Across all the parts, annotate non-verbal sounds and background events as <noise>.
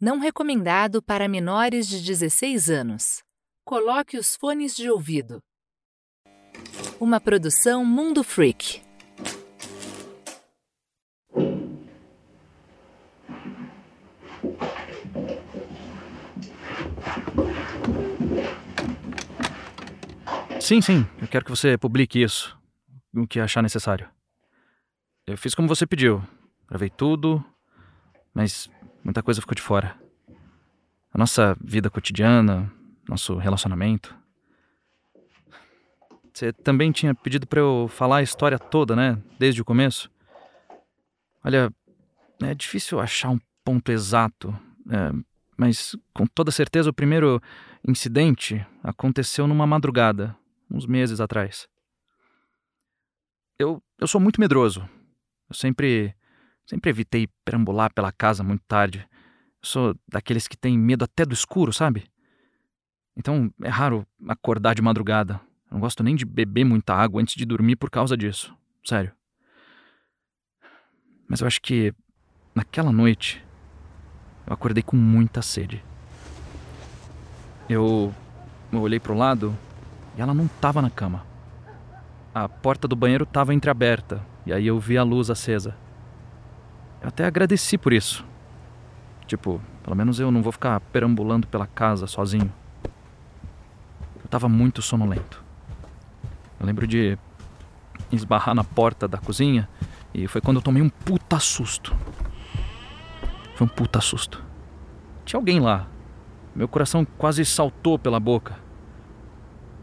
Não recomendado para menores de 16 anos. Coloque os fones de ouvido. Uma produção Mundo Freak. Sim, sim, eu quero que você publique isso, o que achar necessário. Eu fiz como você pediu, gravei tudo, mas muita coisa ficou de fora. A nossa vida cotidiana, nosso relacionamento. Você também tinha pedido para eu falar a história toda, né? Desde o começo. Olha, é difícil achar um ponto exato, é, mas com toda certeza o primeiro incidente aconteceu numa madrugada, uns meses atrás. Eu, eu sou muito medroso. Eu sempre, sempre evitei perambular pela casa muito tarde. Sou daqueles que têm medo até do escuro, sabe? Então é raro acordar de madrugada. Não gosto nem de beber muita água antes de dormir por causa disso. Sério. Mas eu acho que naquela noite eu acordei com muita sede. Eu, eu olhei para o lado e ela não estava na cama. A porta do banheiro estava entreaberta e aí eu vi a luz acesa. Eu até agradeci por isso. Tipo, pelo menos eu não vou ficar perambulando pela casa sozinho. Eu estava muito sonolento. Eu lembro de esbarrar na porta da cozinha e foi quando eu tomei um puta susto. Foi um puta susto. Tinha alguém lá. Meu coração quase saltou pela boca.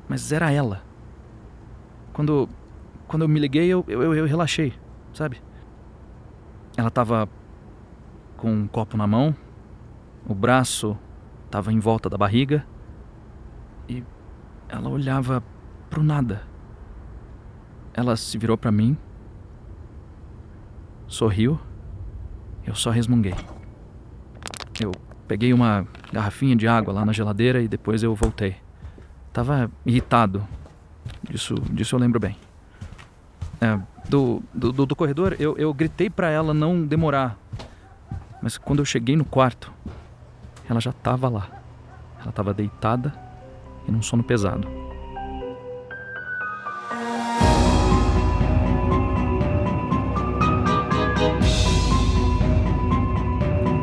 Mas era ela. Quando, quando eu me liguei, eu, eu, eu relaxei, sabe? Ela tava com um copo na mão, o braço tava em volta da barriga e ela olhava pro nada. Ela se virou para mim, sorriu, eu só resmunguei. Eu peguei uma garrafinha de água lá na geladeira e depois eu voltei. Tava irritado. Disso, disso eu lembro bem. É, do, do, do, corredor, eu, eu gritei para ela não demorar. Mas quando eu cheguei no quarto, ela já tava lá. Ela tava deitada e num sono pesado.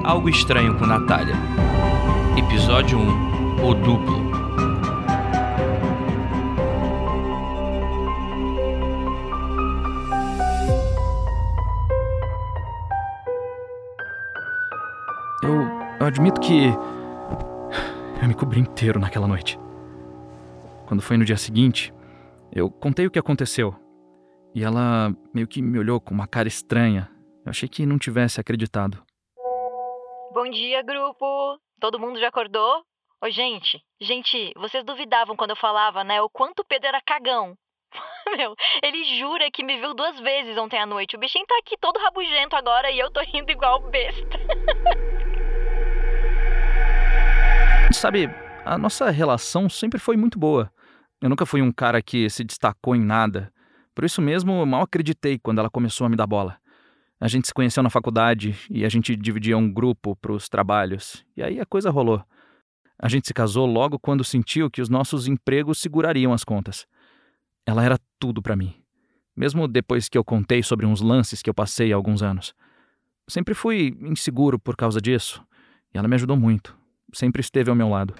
Algo Estranho com Natália. Episódio 1 O Duplo. Eu, admito que. Eu me cobri inteiro naquela noite. Quando foi no dia seguinte, eu contei o que aconteceu. E ela meio que me olhou com uma cara estranha. Eu achei que não tivesse acreditado. Bom dia, grupo! Todo mundo já acordou? Ô, gente, gente, vocês duvidavam quando eu falava, né, o quanto o Pedro era cagão. <laughs> Meu, ele jura que me viu duas vezes ontem à noite. O bichinho tá aqui todo rabugento agora e eu tô rindo igual besta. <laughs> Sabe, a nossa relação sempre foi muito boa. Eu nunca fui um cara que se destacou em nada. Por isso mesmo, mal acreditei quando ela começou a me dar bola. A gente se conheceu na faculdade e a gente dividia um grupo para os trabalhos. E aí a coisa rolou. A gente se casou logo quando sentiu que os nossos empregos segurariam as contas. Ela era tudo para mim. Mesmo depois que eu contei sobre uns lances que eu passei há alguns anos. Sempre fui inseguro por causa disso. E ela me ajudou muito. Sempre esteve ao meu lado.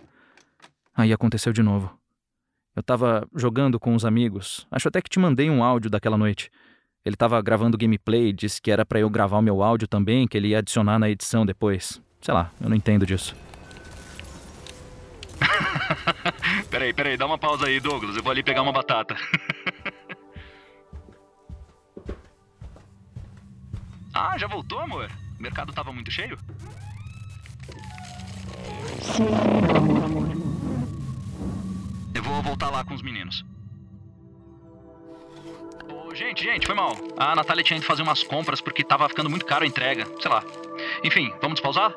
Aí aconteceu de novo. Eu tava jogando com os amigos. Acho até que te mandei um áudio daquela noite. Ele estava gravando gameplay, disse que era para eu gravar o meu áudio também, que ele ia adicionar na edição depois. Sei lá, eu não entendo disso. <laughs> peraí, peraí, dá uma pausa aí, Douglas. Eu vou ali pegar uma batata. <laughs> ah, já voltou, amor? O mercado tava muito cheio? Sim. Eu vou voltar lá com os meninos. Gente, gente, foi mal. A Natália tinha ido fazer umas compras porque tava ficando muito caro a entrega. Sei lá. Enfim, vamos despausar?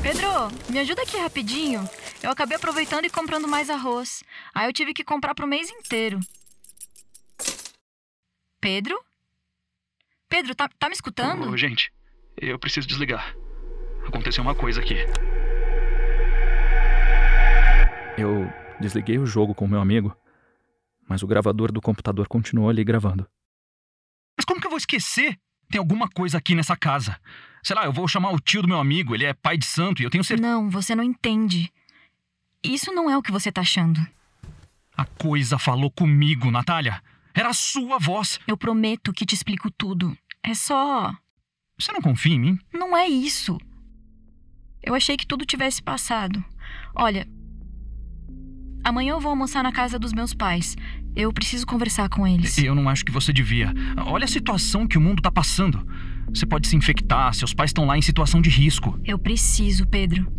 Pedro, me ajuda aqui rapidinho. Eu acabei aproveitando e comprando mais arroz. Aí eu tive que comprar pro mês inteiro. Pedro? Pedro, tá, tá me escutando? Ô, gente, eu preciso desligar. Aconteceu uma coisa aqui. Eu desliguei o jogo com o meu amigo, mas o gravador do computador continuou ali gravando. Mas como que eu vou esquecer? Tem alguma coisa aqui nessa casa. Sei lá, eu vou chamar o tio do meu amigo, ele é pai de santo e eu tenho certeza. Não, você não entende. Isso não é o que você tá achando. A coisa falou comigo, Natália. Era a sua voz. Eu prometo que te explico tudo. É só. Você não confia em mim? Não é isso. Eu achei que tudo tivesse passado. Olha. Amanhã eu vou almoçar na casa dos meus pais. Eu preciso conversar com eles. Eu não acho que você devia. Olha a situação que o mundo tá passando. Você pode se infectar, seus pais estão lá em situação de risco. Eu preciso, Pedro.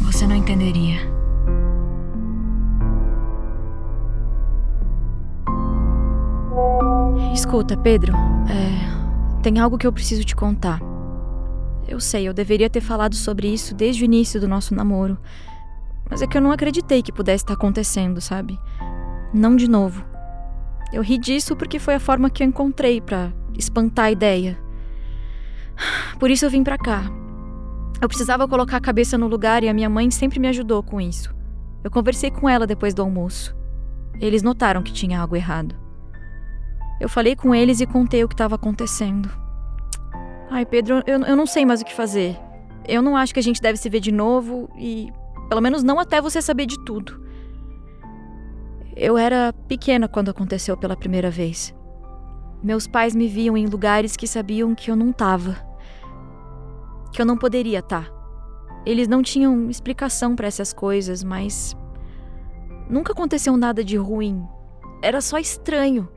Você não entenderia. Escuta, Pedro. É, tem algo que eu preciso te contar. Eu sei, eu deveria ter falado sobre isso desde o início do nosso namoro. Mas é que eu não acreditei que pudesse estar acontecendo, sabe? Não de novo. Eu ri disso porque foi a forma que eu encontrei para espantar a ideia. Por isso eu vim para cá. Eu precisava colocar a cabeça no lugar e a minha mãe sempre me ajudou com isso. Eu conversei com ela depois do almoço. Eles notaram que tinha algo errado. Eu falei com eles e contei o que estava acontecendo. Ai, Pedro, eu, eu não sei mais o que fazer. Eu não acho que a gente deve se ver de novo e. Pelo menos não até você saber de tudo. Eu era pequena quando aconteceu pela primeira vez. Meus pais me viam em lugares que sabiam que eu não estava. Que eu não poderia estar. Tá. Eles não tinham explicação para essas coisas, mas. Nunca aconteceu nada de ruim. Era só estranho.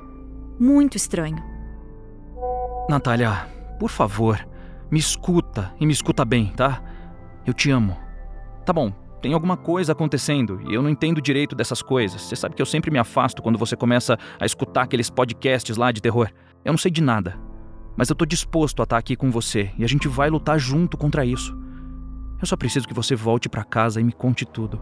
Muito estranho. Natália, por favor, me escuta e me escuta bem, tá? Eu te amo. Tá bom, tem alguma coisa acontecendo e eu não entendo direito dessas coisas. Você sabe que eu sempre me afasto quando você começa a escutar aqueles podcasts lá de terror. Eu não sei de nada. Mas eu tô disposto a estar aqui com você e a gente vai lutar junto contra isso. Eu só preciso que você volte para casa e me conte tudo.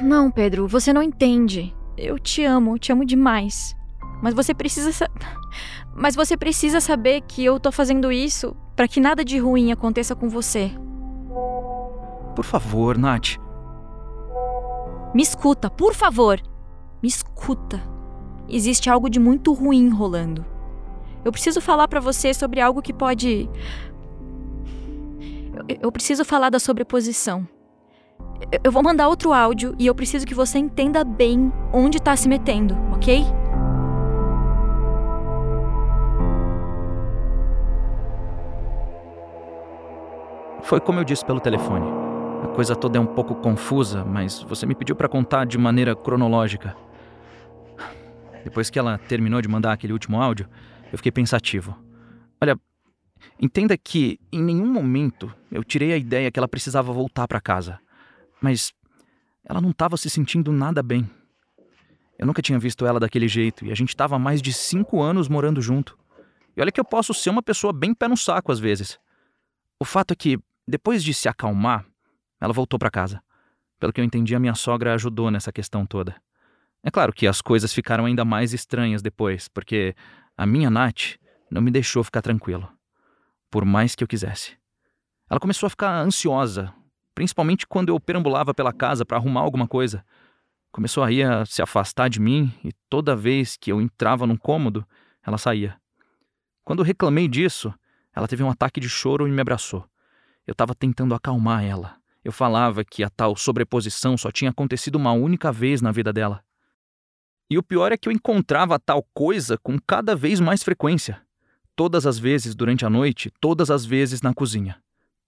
Não, Pedro, você não entende. Eu te amo, te amo demais. Mas você precisa sa... <laughs> Mas você precisa saber que eu tô fazendo isso para que nada de ruim aconteça com você. Por favor, Nath. Me escuta, por favor. Me escuta. Existe algo de muito ruim rolando. Eu preciso falar para você sobre algo que pode. Eu, eu preciso falar da sobreposição. Eu, vou mandar outro áudio e eu preciso que você entenda bem onde tá se metendo, ok? Foi como eu disse pelo telefone. A coisa toda é um pouco confusa, mas você me pediu para contar de maneira cronológica. Depois que ela terminou de mandar aquele último áudio, eu fiquei pensativo. Olha, entenda que em nenhum momento eu tirei a ideia que ela precisava voltar para casa. Mas ela não estava se sentindo nada bem. Eu nunca tinha visto ela daquele jeito e a gente estava há mais de cinco anos morando junto. E olha que eu posso ser uma pessoa bem pé no saco às vezes. O fato é que depois de se acalmar, ela voltou para casa. Pelo que eu entendi, a minha sogra ajudou nessa questão toda. É claro que as coisas ficaram ainda mais estranhas depois, porque a minha Nath não me deixou ficar tranquilo, por mais que eu quisesse. Ela começou a ficar ansiosa, principalmente quando eu perambulava pela casa para arrumar alguma coisa. Começou aí a se afastar de mim e toda vez que eu entrava num cômodo, ela saía. Quando reclamei disso, ela teve um ataque de choro e me abraçou. Eu estava tentando acalmar ela. Eu falava que a tal sobreposição só tinha acontecido uma única vez na vida dela. E o pior é que eu encontrava tal coisa com cada vez mais frequência. Todas as vezes durante a noite, todas as vezes na cozinha.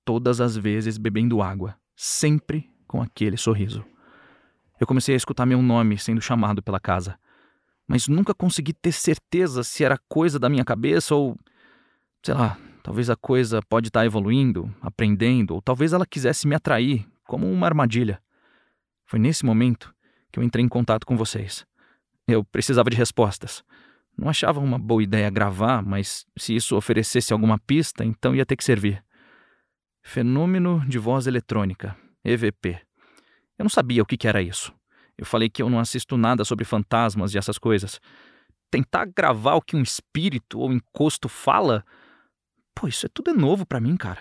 Todas as vezes bebendo água. Sempre com aquele sorriso. Eu comecei a escutar meu nome sendo chamado pela casa. Mas nunca consegui ter certeza se era coisa da minha cabeça ou. sei lá, Talvez a coisa pode estar evoluindo, aprendendo, ou talvez ela quisesse me atrair, como uma armadilha. Foi nesse momento que eu entrei em contato com vocês. Eu precisava de respostas. Não achava uma boa ideia gravar, mas se isso oferecesse alguma pista, então ia ter que servir. Fenômeno de voz eletrônica, EVP. Eu não sabia o que, era isso. Eu falei que eu não assisto nada sobre fantasmas e essas coisas. Tentar gravar o que um espírito ou encosto fala? Pô, isso é tudo novo para mim, cara.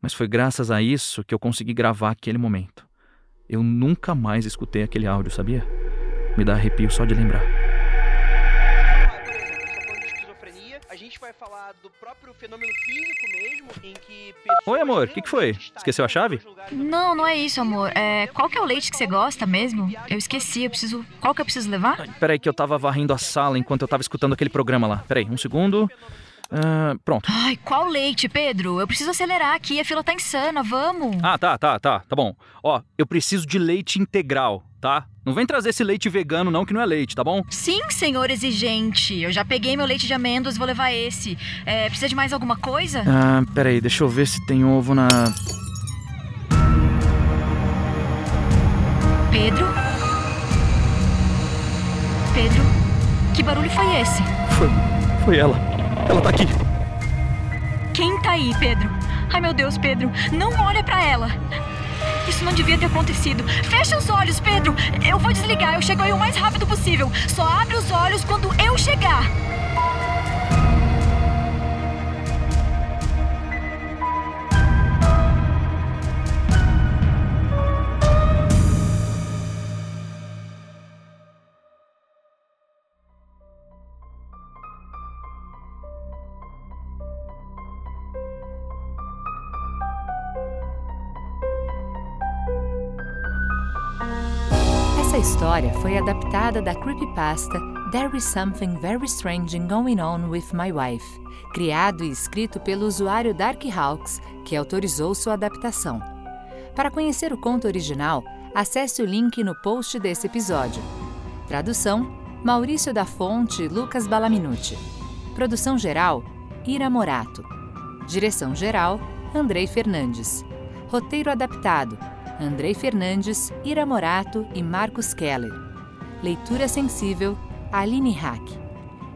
Mas foi graças a isso que eu consegui gravar aquele momento. Eu nunca mais escutei aquele áudio, sabia? Me dá arrepio só de lembrar. A gente vai falar do próprio fenômeno físico mesmo, em que Oi, amor, o que, que foi? Esqueceu a chave? Não, não é isso, amor. É, qual que é o leite que você gosta mesmo? Eu esqueci, eu preciso. Qual que eu preciso levar? Peraí, que eu tava varrendo a sala enquanto eu tava escutando aquele programa lá. Peraí, um segundo. Ah, pronto. Ai, qual leite, Pedro? Eu preciso acelerar aqui, a fila tá insana, vamos. Ah, tá, tá, tá, tá bom. Ó, eu preciso de leite integral, tá? Não vem trazer esse leite vegano, não, que não é leite, tá bom? Sim, senhor exigente. Eu já peguei meu leite de amêndoas, vou levar esse. É, precisa de mais alguma coisa? Ah, peraí, deixa eu ver se tem ovo na. Pedro? Pedro? Que barulho foi esse? Foi. Foi ela. Ela tá aqui. Quem tá aí, Pedro? Ai, meu Deus, Pedro, não olha pra ela. Isso não devia ter acontecido. Fecha os olhos, Pedro. Eu vou desligar. Eu chego aí o mais rápido possível. Só abre os olhos quando eu chegar. História foi adaptada da creepypasta There is Something Very Strange Going On with My Wife, criado e escrito pelo usuário Darkhawks, que autorizou sua adaptação. Para conhecer o conto original, acesse o link no post desse episódio. Tradução: Maurício da Fonte e Lucas Balaminuti. Produção geral: Ira Morato. Direção geral: Andrei Fernandes. Roteiro adaptado: Andrei Fernandes, Ira Morato e Marcos Keller. Leitura sensível: Aline Hack.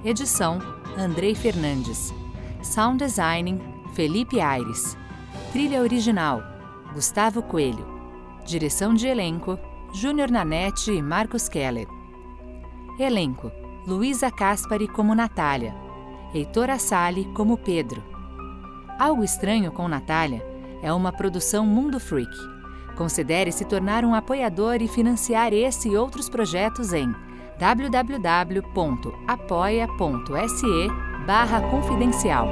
Edição: Andrei Fernandes. Sound designing: Felipe Aires. Trilha original: Gustavo Coelho. Direção de elenco: Júnior Nanete e Marcos Keller. Elenco: Luísa Caspari como Natália. Heitor Assali como Pedro. Algo Estranho com Natália é uma produção Mundo Freak. Considere se tornar um apoiador e financiar esse e outros projetos em www.apoia.se barra confidencial.